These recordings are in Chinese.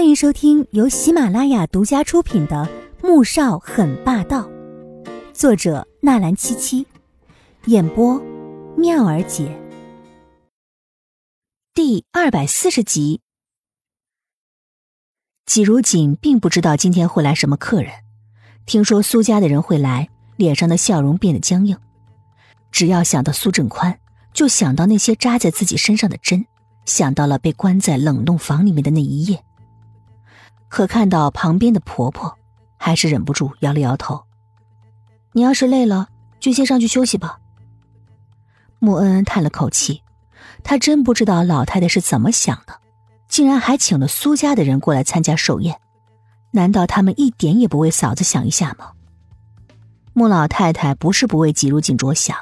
欢迎收听由喜马拉雅独家出品的《穆少很霸道》，作者纳兰七七，演播妙儿姐。第二百四十集。季如锦并不知道今天会来什么客人，听说苏家的人会来，脸上的笑容变得僵硬。只要想到苏振宽，就想到那些扎在自己身上的针，想到了被关在冷冻房里面的那一夜。可看到旁边的婆婆，还是忍不住摇了摇头。你要是累了，就先上去休息吧。穆恩恩叹了口气，她真不知道老太太是怎么想的，竟然还请了苏家的人过来参加寿宴。难道他们一点也不为嫂子想一下吗？穆老太太不是不为季如锦着想，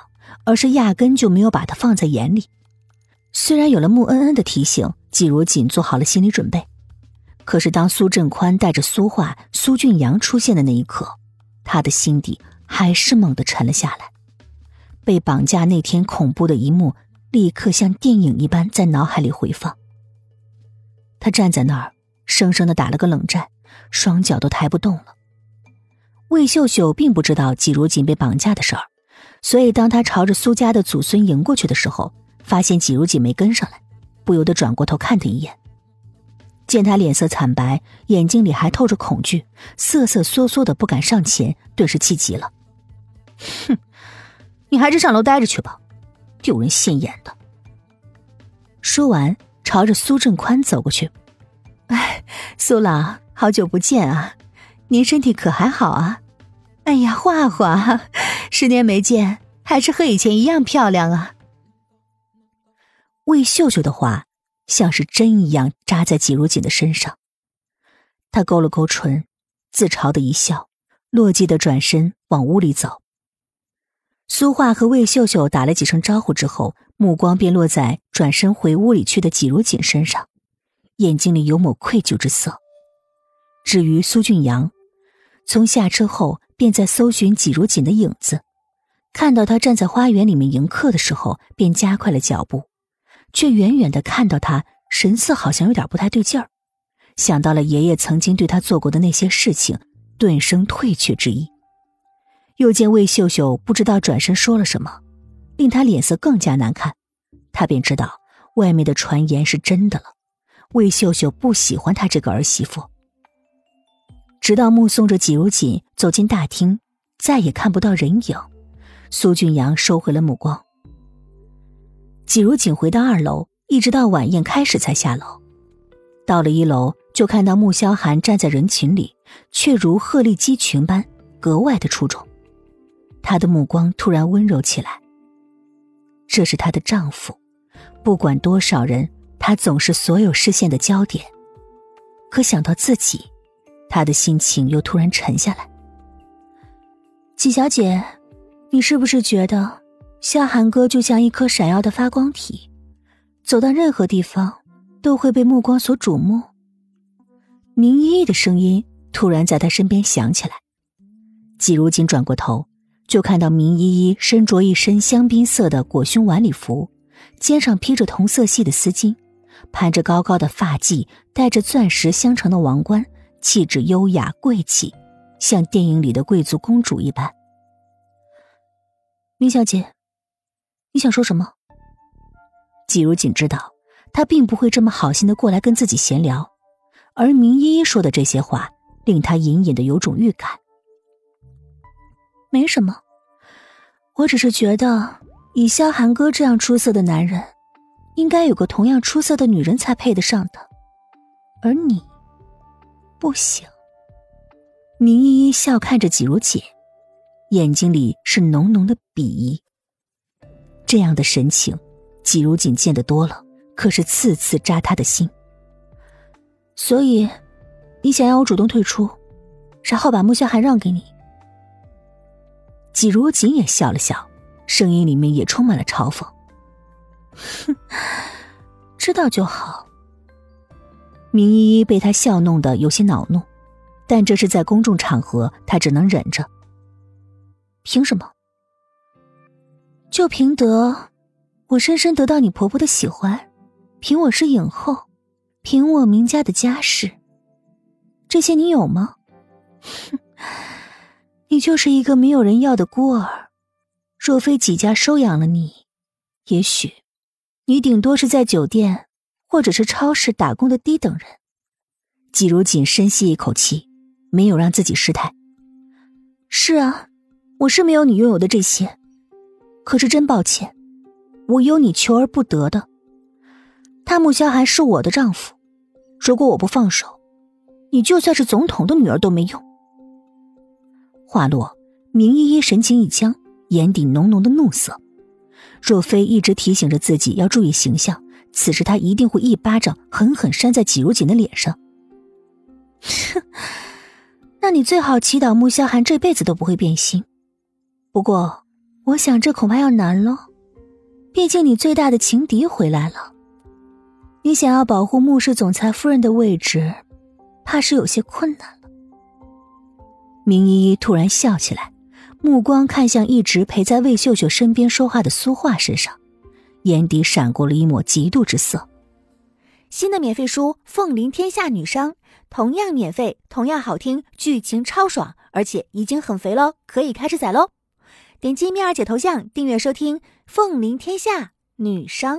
而是压根就没有把她放在眼里。虽然有了穆恩恩的提醒，季如锦做好了心理准备。可是，当苏振宽带着苏画、苏俊阳出现的那一刻，他的心底还是猛地沉了下来。被绑架那天恐怖的一幕，立刻像电影一般在脑海里回放。他站在那儿，生生的打了个冷战，双脚都抬不动了。魏秀秀并不知道季如锦被绑架的事儿，所以当他朝着苏家的祖孙迎过去的时候，发现季如锦没跟上来，不由得转过头看他一眼。见他脸色惨白，眼睛里还透着恐惧，瑟瑟缩缩的不敢上前，顿时气急了。哼，你还是上楼待着去吧，丢人现眼的。说完，朝着苏振宽走过去。哎，苏老，好久不见啊，您身体可还好啊？哎呀，画画，十年没见，还是和以前一样漂亮啊。魏秀秀的话。像是针一样扎在季如锦的身上，他勾了勾唇，自嘲的一笑，落寂的转身往屋里走。苏画和魏秀秀打了几声招呼之后，目光便落在转身回屋里去的季如锦身上，眼睛里有抹愧疚之色。至于苏俊阳，从下车后便在搜寻季如锦的影子，看到他站在花园里面迎客的时候，便加快了脚步。却远远的看到他，神色好像有点不太对劲儿，想到了爷爷曾经对他做过的那些事情，顿生退却之意。又见魏秀秀不知道转身说了什么，令他脸色更加难看，他便知道外面的传言是真的了。魏秀秀不喜欢他这个儿媳妇。直到目送着季如锦走进大厅，再也看不到人影，苏俊阳收回了目光。季如锦回到二楼，一直到晚宴开始才下楼。到了一楼，就看到穆萧寒站在人群里，却如鹤立鸡群般格外的出众。他的目光突然温柔起来。这是她的丈夫，不管多少人，他总是所有视线的焦点。可想到自己，他的心情又突然沉下来。季小姐，你是不是觉得？夏寒哥就像一颗闪耀的发光体，走到任何地方都会被目光所瞩目。明依依的声音突然在他身边响起来，季如锦转过头，就看到明依依身着一身香槟色的裹胸晚礼服，肩上披着同色系的丝巾，盘着高高的发髻，戴着钻石镶成的王冠，气质优雅贵气，像电影里的贵族公主一般。明小姐。你想说什么？季如锦知道，他并不会这么好心的过来跟自己闲聊，而明依依说的这些话，令他隐隐的有种预感。没什么，我只是觉得，以萧寒哥这样出色的男人，应该有个同样出色的女人才配得上的，而你，不行。明依依笑看着季如锦，眼睛里是浓浓的鄙夷。这样的神情，季如锦见得多了，可是次次扎他的心。所以，你想要我主动退出，然后把穆萧寒让给你？季如锦也笑了笑，声音里面也充满了嘲讽。哼，知道就好。明依依被他笑弄得有些恼怒，但这是在公众场合，她只能忍着。凭什么？就凭得我深深得到你婆婆的喜欢，凭我是影后，凭我明家的家世，这些你有吗？哼，你就是一个没有人要的孤儿。若非几家收养了你，也许你顶多是在酒店或者是超市打工的低等人。季如锦深吸一口气，没有让自己失态。是啊，我是没有你拥有的这些，可是真抱歉，我有你求而不得的。他穆萧寒是我的丈夫，如果我不放手，你就算是总统的女儿都没用。话落，明依依神情一僵。眼底浓浓的怒色，若非一直提醒着自己要注意形象，此时他一定会一巴掌狠狠扇在季如锦的脸上。哼，那你最好祈祷穆萧寒这辈子都不会变心。不过，我想这恐怕要难了，毕竟你最大的情敌回来了，你想要保护穆氏总裁夫人的位置，怕是有些困难了。明依依突然笑起来。目光看向一直陪在魏秀秀身边说话的苏画身上，眼底闪过了一抹嫉妒之色。新的免费书《凤临天下女商》，同样免费，同样好听，剧情超爽，而且已经很肥喽，可以开始宰喽！点击蜜儿姐头像订阅收听《凤临天下女商》。